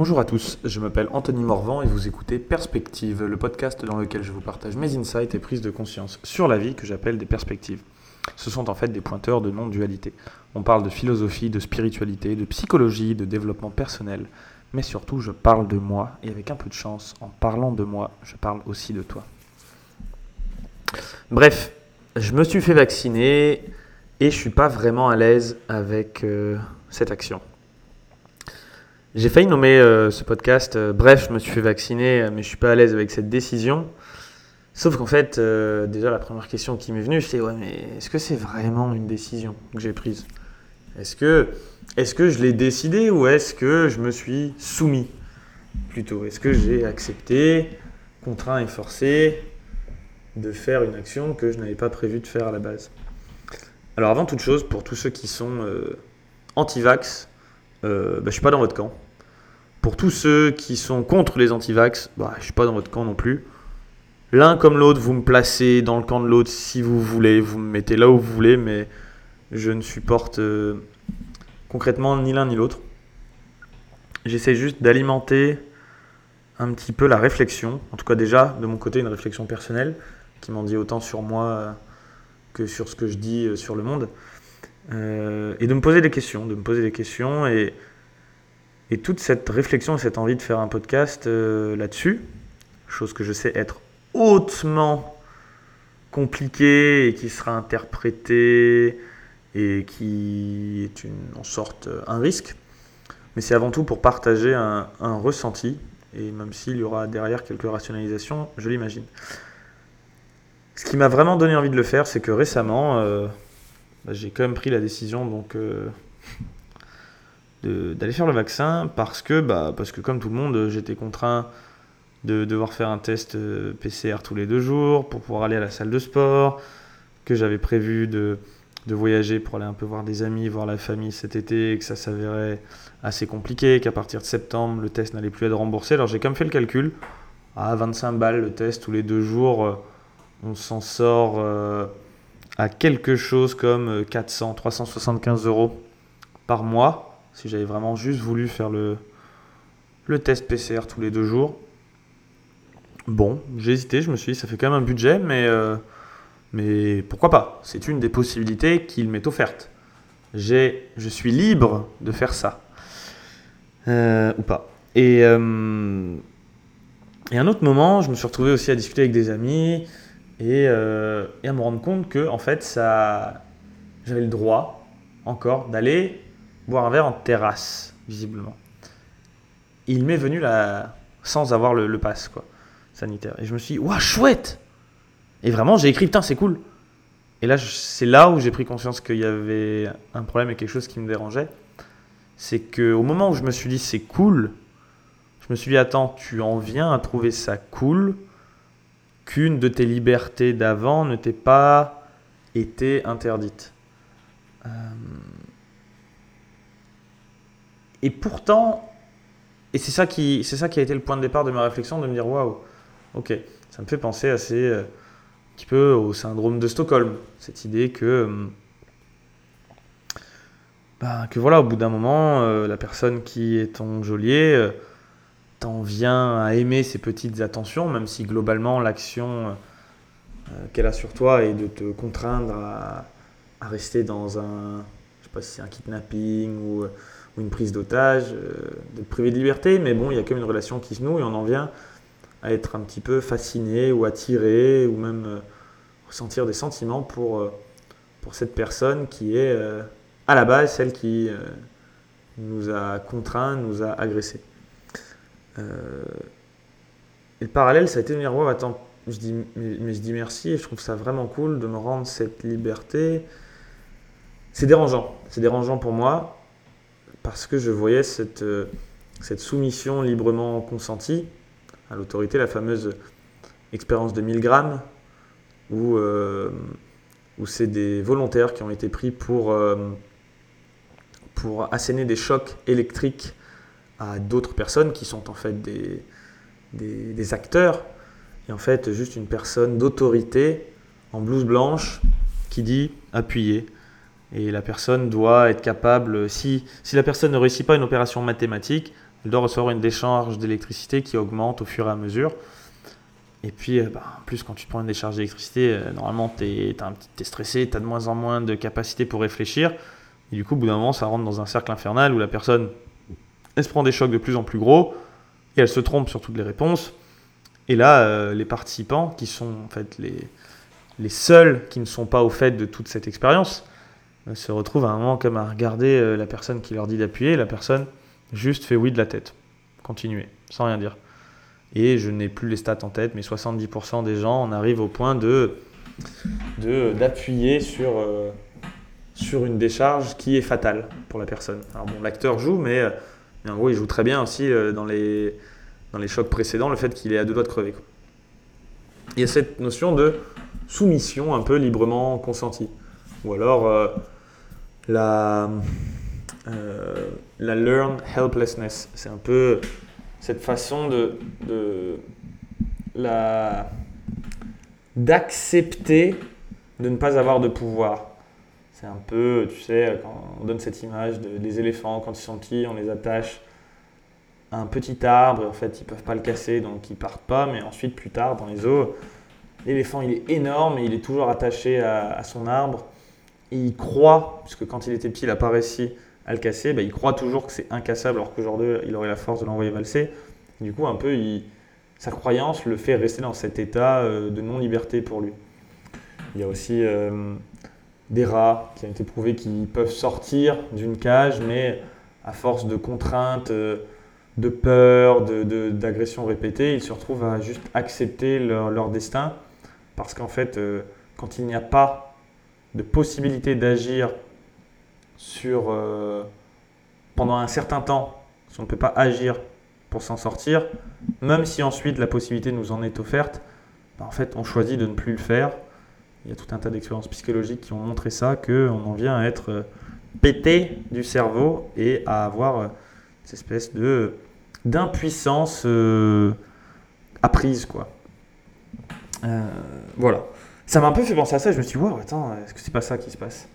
Bonjour à tous, je m'appelle Anthony Morvan et vous écoutez Perspective, le podcast dans lequel je vous partage mes insights et prises de conscience sur la vie que j'appelle des perspectives. Ce sont en fait des pointeurs de non-dualité. On parle de philosophie, de spiritualité, de psychologie, de développement personnel, mais surtout je parle de moi et avec un peu de chance, en parlant de moi, je parle aussi de toi. Bref, je me suis fait vacciner et je suis pas vraiment à l'aise avec euh, cette action. J'ai failli nommer euh, ce podcast euh, Bref, je me suis fait vacciner, mais je suis pas à l'aise avec cette décision. Sauf qu'en fait, déjà la première question qui m'est venue, c'est ouais, mais est-ce que c'est vraiment une décision que j'ai prise? Est-ce que, est que je l'ai décidé ou est-ce que je me suis soumis plutôt? Est-ce que j'ai accepté, contraint et forcé de faire une action que je n'avais pas prévu de faire à la base? Alors avant toute chose, pour tous ceux qui sont euh, anti-vax, euh, bah, je suis pas dans votre camp. Pour tous ceux qui sont contre les anti-vax, bah, je suis pas dans votre camp non plus. L'un comme l'autre, vous me placez dans le camp de l'autre si vous voulez, vous me mettez là où vous voulez, mais je ne supporte euh, concrètement ni l'un ni l'autre. J'essaie juste d'alimenter un petit peu la réflexion, en tout cas déjà de mon côté une réflexion personnelle qui m'en dit autant sur moi que sur ce que je dis euh, sur le monde. Euh, et de me poser des questions, de me poser des questions. Et, toute cette réflexion et cette envie de faire un podcast euh, là-dessus, chose que je sais être hautement compliquée et qui sera interprétée et qui est une, en sorte un risque. Mais c'est avant tout pour partager un, ressenti, et même s'il y aura derrière quelques rationalisations, je l'imagine. Ce qui m'a vraiment donné envie de le faire, c'est que récemment, euh, bah, j'ai quand même pris la décision donc euh, d'aller faire le vaccin parce que, bah, parce que comme tout le monde, j'étais contraint de devoir faire un test euh, PCR tous les deux jours pour pouvoir aller à la salle de sport, que j'avais prévu de, de, voyager pour aller un peu voir des amis, voir la famille cet été, et que ça s'avérait assez compliqué, qu'à partir de septembre, le test n'allait plus être remboursé. Alors j'ai quand même fait le calcul, à 25 balles le test tous les deux jours on s'en sort euh, à quelque chose comme 400, euh, 375 euros par mois, si j'avais vraiment juste voulu faire le, le test PCR tous les deux jours. Bon, j'ai hésité, je me suis dit, ça fait quand même un budget, mais, euh, mais pourquoi pas? C'est une des possibilités qu'il m'est offerte. je suis libre de faire ça. ou pas. Et, et un autre moment, je me suis retrouvé aussi à discuter avec des amis euh, et, à me rendre compte que en fait ça j'avais le droit encore d'aller boire un verre en terrasse visiblement. Il m'est venu là sans avoir le, pass quoi sanitaire. Et je me suis dit waouh chouette! Et vraiment j'ai écrit putain c'est cool. Et là c'est là où j'ai pris conscience qu'il y avait un problème et quelque chose qui me dérangeait. C'est que au moment où je me suis dit c'est cool je me suis dit attends tu en viens à trouver ça cool qu'une de tes libertés d'avant ne t'ait pas été interdite. Euh, et pourtant, et c'est ça, qui, a été le point de départ de ma réflexion, de me dire waouh, ok, ça me fait penser assez euh, un petit peu au syndrome de Stockholm, cette idée que, euh, bah, que voilà, au bout d'un moment, la personne qui est ton geôlier t'en viens à aimer ces petites attentions, même si globalement l'action euh, qu'elle a sur toi est de te contraindre à, rester dans un, je sais pas si c'est un kidnapping ou, une prise d'otage, euh, de te priver de liberté, mais bon, il y a quand même une relation qui se noue et on en vient à être un petit peu fasciné ou attiré ou même euh, ressentir des sentiments pour, pour cette personne qui est à la base celle qui nous a contraints, nous a agressés. Euh, et le parallèle, ça a été de dire, ouais, attends, je dis, mais, je dis merci et je trouve ça vraiment cool de me rendre cette liberté. C'est dérangeant, c'est dérangeant pour moi parce que je voyais cette, euh, soumission librement consentie à l'autorité, la fameuse expérience de 1000 grammes, où, euh, où c'est des volontaires qui ont été pris pour asséner des chocs électriques à d'autres personnes qui sont en fait des, des, acteurs, et en fait juste une personne d'autorité en blouse blanche qui dit appuyer. Et la personne doit être capable, si, si la personne ne réussit pas une opération mathématique, elle doit recevoir une décharge d'électricité qui augmente au fur et à mesure. Et puis, bah, en plus, quand tu prends une décharge d'électricité, normalement, tu es, es, stressé, tu as de moins en moins de capacité pour réfléchir. Et du coup, au bout d'un moment, ça rentre dans un cercle infernal où la personne, elle se prend des chocs de plus en plus gros et elle se trompe sur toutes les réponses. Et là, euh, les participants, qui sont en fait les, les seuls qui ne sont pas au fait de toute cette expérience, euh, se retrouvent à un moment comme à regarder euh, la personne qui leur dit d'appuyer. La personne juste fait oui de la tête. Continuer, sans rien dire. Et je n'ai plus les stats en tête, mais 70% des gens en arrivent au point d'appuyer sur sur une décharge qui est fatale pour la personne. Alors bon, l'acteur joue, mais, en gros, il joue très bien aussi euh, dans, les, dans les chocs précédents, le fait qu'il est à deux doigts de crever. Il y a cette notion de soumission un peu librement consentie. Ou alors euh, la, euh, helplessness. C'est un peu cette façon de, de la d'accepter de ne pas avoir de pouvoir. C'est un peu, tu sais, quand on donne cette image des éléphants, quand ils sont petits, on les attache à un petit arbre, et en fait, ils peuvent pas le casser, donc ils partent pas, mais ensuite, plus tard, dans les eaux, l'éléphant, il est énorme, et il est toujours attaché à, son arbre, et il croit, puisque quand il était petit, il n'a pas réussi à le casser, bah, il croit toujours que c'est incassable, alors qu'aujourd'hui, il aurait la force de l'envoyer valser. du coup, un peu, sa croyance le fait rester dans cet état euh, de non-liberté pour lui. Il y a aussi... Euh, des rats qui ont été prouvés qu'ils peuvent sortir d'une cage, mais à force de contraintes, de peur, d'agressions répétées, ils se retrouvent à juste accepter leur, destin. Parce qu'en fait, euh, quand il n'y a pas de possibilité d'agir euh, pendant un certain temps, si on ne peut pas agir pour s'en sortir, même si ensuite la possibilité nous en est offerte, ben, en fait, on choisit de ne plus le faire il y a tout un tas d'expériences psychologiques qui ont montré ça, qu'on en vient à être euh, pété du cerveau et à avoir euh, cette espèce de d'impuissance euh, apprise voilà. Ça m'a un peu fait penser à ça. Je me suis dit, wow, attends, est-ce que c'est pas ça qui se passe?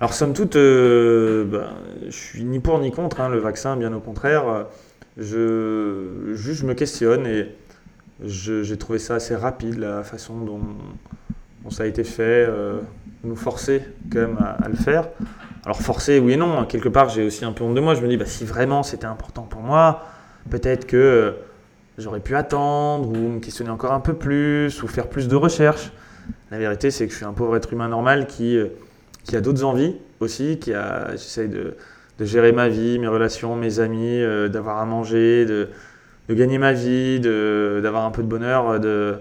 Alors, somme toute, ben, je suis ni pour ni contre hein, le vaccin, bien au contraire. Je me questionne et j'ai trouvé ça assez rapide, la façon dont ça a été fait, euh, nous forcer quand même à, le faire. Alors forcer, oui et non. Hein. Quelque part, j'ai aussi un peu honte de moi. Je me dis, bah, si vraiment c'était important pour moi, peut-être que euh, j'aurais pu attendre ou me questionner encore un peu plus ou faire plus de recherches. La vérité, c'est que je suis un pauvre être humain normal qui, euh, qui a d'autres envies aussi, qui a, j'essaye de, de, gérer ma vie, mes relations, mes amis, d'avoir à manger, de, de, gagner ma vie, d'avoir un peu de bonheur, de,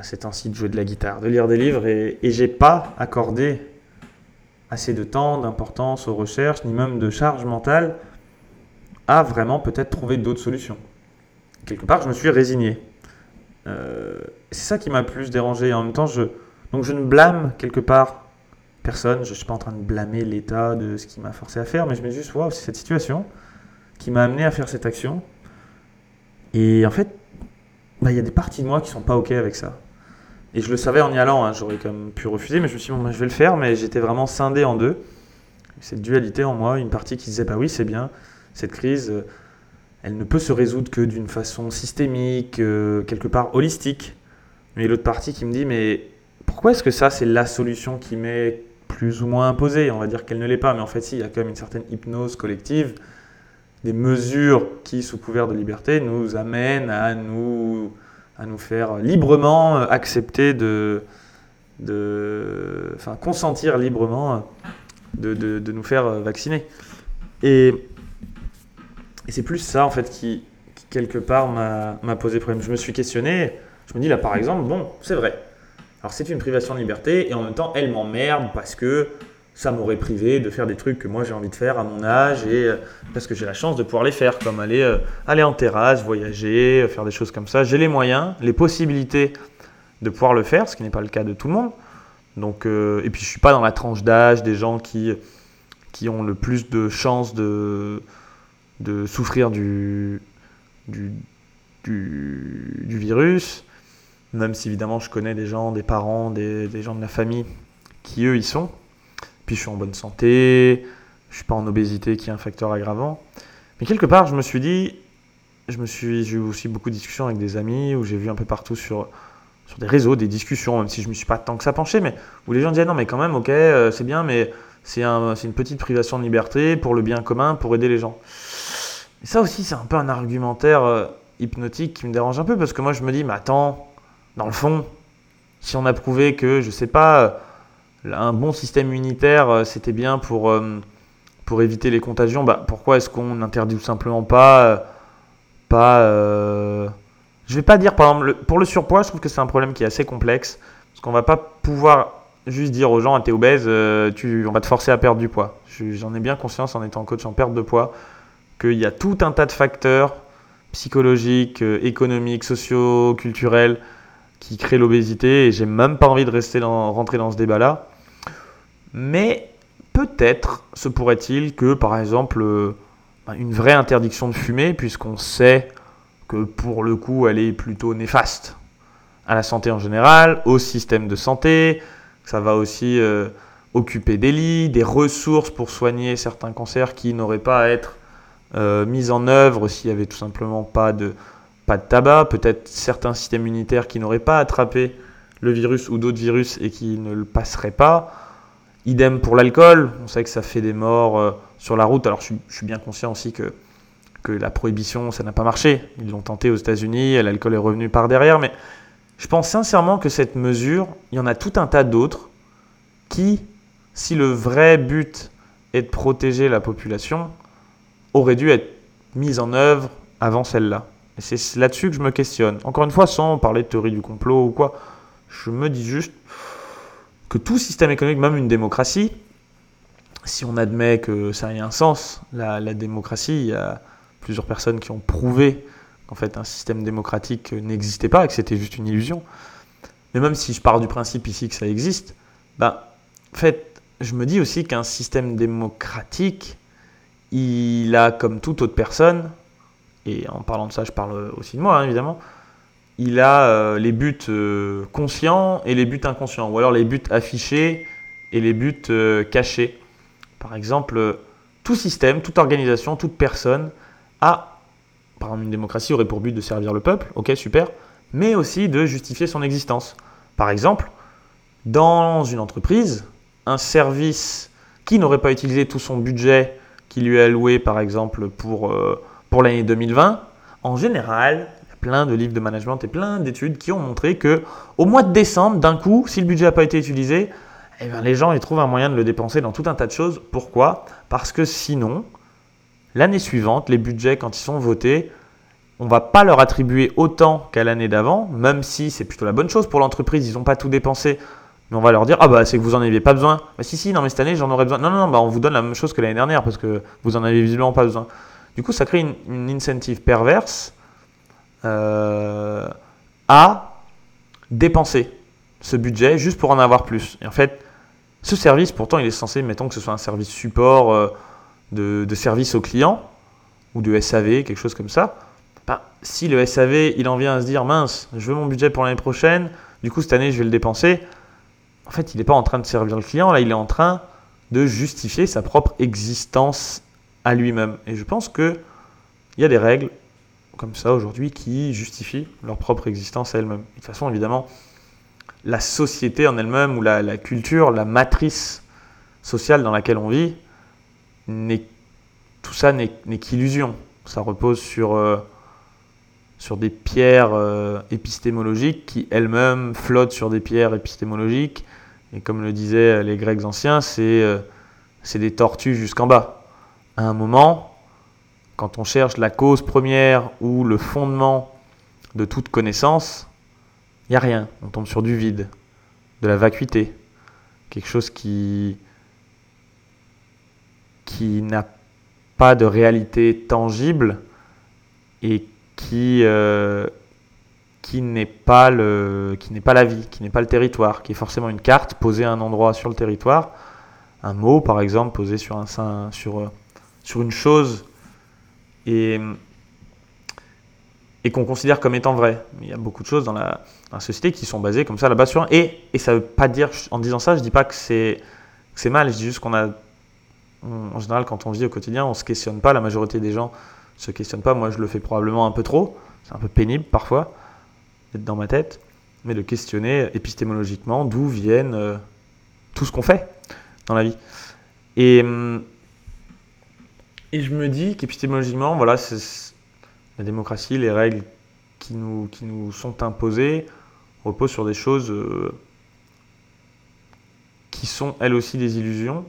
c'est temps-ci de jouer de la guitare, de lire des livres, et, et j'ai pas accordé assez de temps, d'importance aux recherches, ni même de charge mentale, à vraiment peut-être trouver d'autres solutions. Quelque part, je me suis résigné. Euh, c'est ça qui m'a plus dérangé. En même temps, je, donc je ne blâme quelque part personne. Je ne suis pas en train de blâmer l'État de ce qui m'a forcé à faire, mais je me dis juste, waouh, c'est cette situation qui m'a amené à faire cette action. Et en fait, bah, il y a des parties de moi qui sont pas OK avec ça. Et je le savais en y allant, hein, j'aurais quand même pu refuser, mais je me suis dit, bon, bah, je vais le faire, mais j'étais vraiment scindé en deux. Cette dualité en moi, une partie qui disait, bah oui, c'est bien, cette crise, euh, elle ne peut se résoudre que d'une façon systémique, euh, quelque part holistique. Mais l'autre partie qui me dit, mais pourquoi est-ce que ça, c'est la solution qui m'est plus ou moins imposée? On va dire qu'elle ne l'est pas, mais en fait, si, il y a quand même une certaine hypnose collective des mesures qui, sous couvert de liberté, nous amènent à nous, à nous faire librement accepter de, enfin, consentir librement de, de, nous faire vacciner. Et, et c'est plus ça, en fait, qui, qui quelque part, m'a posé problème. Je me suis questionné, je me dis là, par exemple, bon, c'est vrai. Alors, c'est une privation de liberté, et en même temps, elle m'emmerde parce que ça m'aurait privé de faire des trucs que moi j'ai envie de faire à mon âge et euh, parce que j'ai la chance de pouvoir les faire, comme aller, euh, aller en terrasse, voyager, euh, faire des choses comme ça. J'ai les moyens, les possibilités de pouvoir le faire, ce qui n'est pas le cas de tout le monde. Donc, et puis je suis pas dans la tranche d'âge des gens qui, qui ont le plus de chances de, de souffrir du, du, du, du, virus, même si évidemment je connais des gens, des parents, des, des gens de la famille qui eux y sont. Puis je suis en bonne santé, je suis pas en obésité qui est un facteur aggravant. Mais quelque part, je me suis dit, je me suis, j'ai eu aussi beaucoup de discussions avec des amis, où j'ai vu un peu partout sur, sur des réseaux, des discussions, même si je ne me suis pas tant que ça penché, mais où les gens disaient non, mais quand même, ok, euh, c'est bien, mais c'est un, une petite privation de liberté pour le bien commun, pour aider les gens. Et ça aussi, c'est un peu un argumentaire euh, hypnotique qui me dérange un peu, parce que moi, je me dis, mais attends, dans le fond, si on a prouvé que, je sais pas, un bon système immunitaire, euh, c'était bien pour, pour éviter les contagions, bah, pourquoi est-ce qu'on n'interdit tout simplement pas pas. Euh... Je vais pas dire, par exemple, pour le surpoids, je trouve que c'est un problème qui est assez complexe. Parce qu'on va pas pouvoir juste dire aux gens, ah, t'es obèse, euh, tu, on va te forcer à perdre du poids. J'en ai bien conscience en étant coach en perte de poids, qu'il y a tout un tas de facteurs psychologiques, euh, économiques, sociaux, culturels qui créent l'obésité. Et j'ai même pas envie de rester dans, rentrer dans ce débat-là. Mais peut-être se pourrait-il que, par exemple, euh, une vraie interdiction de fumer, puisqu'on sait que pour le coup, elle est plutôt néfaste à la santé en général, au système de santé. Ça va aussi euh, occuper des lits, des ressources pour soigner certains cancers qui n'auraient pas à être euh, mis en œuvre s'il n'y avait tout simplement pas de, pas de tabac. Peut-être certains systèmes immunitaires qui n'auraient pas attrapé le virus ou d'autres virus et qui ne le passeraient pas. Idem pour l'alcool, on sait que ça fait des morts euh, sur la route. Alors je suis, bien conscient aussi que, que la prohibition, ça n'a pas marché. Ils l'ont tenté aux États-Unis, l'alcool est revenu par derrière. Mais je pense sincèrement que cette mesure, il y en a tout un tas d'autres qui, si le vrai but est de protéger la population, auraient dû être mises en œuvre avant celle-là. Et c'est là-dessus que je me questionne. Encore une fois, sans parler de théorie du complot ou quoi, je me dis juste que tout système économique, même une démocratie, si on admet que ça ait un sens, la, démocratie, il y a plusieurs personnes qui ont prouvé qu'en fait un système démocratique n'existait pas et que c'était juste une illusion. Mais même si je pars du principe ici que ça existe, ben, en fait, je me dis aussi qu'un système démocratique, il a comme toute autre personne, et en parlant de ça, je parle aussi de moi hein, évidemment, il a euh, les buts euh, conscients et les buts inconscients, ou alors les buts affichés et les buts euh, cachés. Par exemple, tout système, toute organisation, toute personne a, par exemple une démocratie aurait pour but de servir le peuple, ok super, mais aussi de justifier son existence. Par exemple, dans une entreprise, un service qui n'aurait pas utilisé tout son budget qui lui est alloué par exemple pour, pour l'année 2020, en général, plein de livres de management et plein d'études qui ont montré que au mois de décembre, d'un coup, si le budget n'a pas été utilisé, eh bien, les gens ils trouvent un moyen de le dépenser dans tout un tas de choses. Pourquoi? Parce que sinon, l'année suivante, les budgets, quand ils sont votés, on va pas leur attribuer autant qu'à l'année d'avant, même si c'est plutôt la bonne chose pour l'entreprise, ils n'ont pas tout dépensé. Mais on va leur dire, ah bah c'est que vous en aviez pas besoin. Bah si, si, non mais cette année j'en aurais besoin. Non, non, non, bah on vous donne la même chose que l'année dernière parce que vous en avez visiblement pas besoin. Du coup, ça crée une, une incentive perverse euh, à dépenser ce budget juste pour en avoir plus. Et en fait, ce service, pourtant, il est censé, mettons que ce soit un service support euh, de, service au client ou de SAV, quelque chose comme ça. Bah, si le SAV, il en vient à se dire, mince, je veux mon budget pour l'année prochaine, du coup, cette année, je vais le dépenser. En fait, il n'est pas en train de servir le client, là, il est en train de justifier sa propre existence à lui-même. Et je pense qu'il y a des règles comme ça aujourd'hui qui justifient leur propre existence à elles-mêmes. De toute façon, évidemment, la société en elle-même ou la, culture, la matrice sociale dans laquelle on vit, tout ça n'est qu'illusion. Ça repose sur, euh, sur des pierres euh, épistémologiques qui elles-mêmes flottent sur des pierres épistémologiques. Et comme le disaient les Grecs anciens, c'est euh, des tortues jusqu'en bas. À un moment, quand on cherche la cause première ou le fondement de toute connaissance, il n'y a rien. On tombe sur du vide, de la vacuité, quelque chose qui, qui n'a pas de réalité tangible et qui, euh, qui n'est pas, pas la vie, qui n'est pas le territoire, qui est forcément une carte posée à un endroit sur le territoire, un mot par exemple posé sur, un, sur, sur une chose et, qu'on considère comme étant vrai. Il y a beaucoup de choses dans la, société qui sont basées comme ça là-bas sur. Et, et ça ne veut pas dire, en disant ça, je ne dis pas que c'est mal, je dis juste qu'on a en général, quand on vit au quotidien, on ne se questionne pas. La majorité des gens se questionnent pas. Moi, je le fais probablement un peu trop. C'est un peu pénible parfois d'être dans ma tête. Mais de questionner épistémologiquement d'où viennent euh, tout ce qu'on fait dans la vie. Et, hum, et je me dis qu'épistémologiquement, voilà, la démocratie, les règles qui nous, qui nous sont imposées reposent sur des choses euh, qui sont elles aussi des illusions.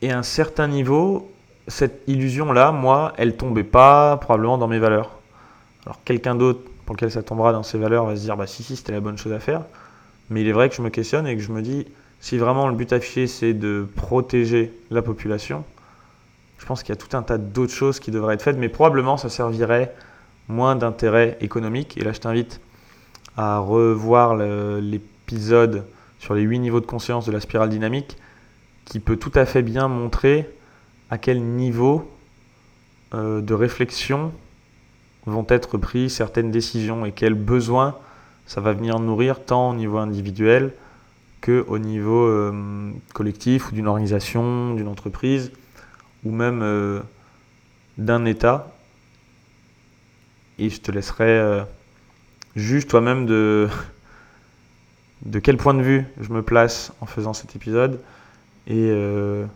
Et à un certain niveau, cette illusion-là, moi, elle tombait pas probablement dans mes valeurs. Alors quelqu'un d'autre pour lequel ça tombera dans ses valeurs va se dire, bah si, si, c'était la bonne chose à faire. Mais il est vrai que je me questionne et que je me dis, si vraiment le but affiché c'est de protéger la population, je pense qu'il y a tout un tas d'autres choses qui devraient être faites, mais probablement ça servirait moins d'intérêt économique. Et là, je t'invite à revoir l'épisode sur les huit niveaux de conscience de la spirale dynamique, qui peut tout à fait bien montrer à quel niveau euh, de réflexion vont être prises certaines décisions et quels besoins ça va venir nourrir tant au niveau individuel que au niveau euh, collectif ou d'une organisation, d'une entreprise ou même euh, d'un État. Et je te laisserai euh, juge toi-même de, de quel point de vue je me place en faisant cet épisode et euh,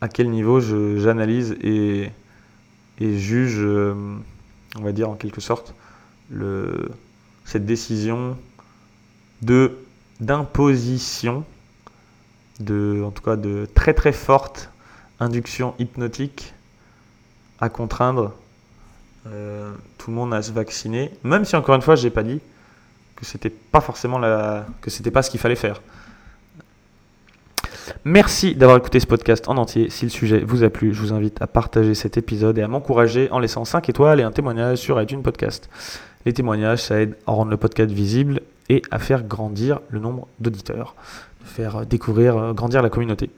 à quel niveau j'analyse et, et, juge, on va dire en quelque sorte, le, cette décision de d'imposition, de, en tout cas de très très forte induction hypnotique à contraindre euh, tout le monde à se vacciner, même si encore une fois, je n'ai pas dit que c'était pas forcément la, que c'était pas ce qu'il fallait faire. Merci d'avoir écouté ce podcast en entier. Si le sujet vous a plu, je vous invite à partager cet épisode et à m'encourager en laissant 5 étoiles et un témoignage sur iTunes Podcast. Les témoignages, ça aide à rendre le podcast visible et à faire grandir le nombre d'auditeurs, faire découvrir, euh, grandir la communauté.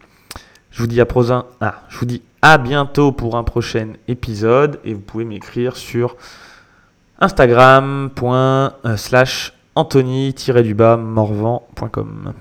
Je vous dis à prochain, ah, je vous dis à bientôt pour un prochain épisode et vous pouvez m'écrire sur instagram.slash anthony-morvan.com.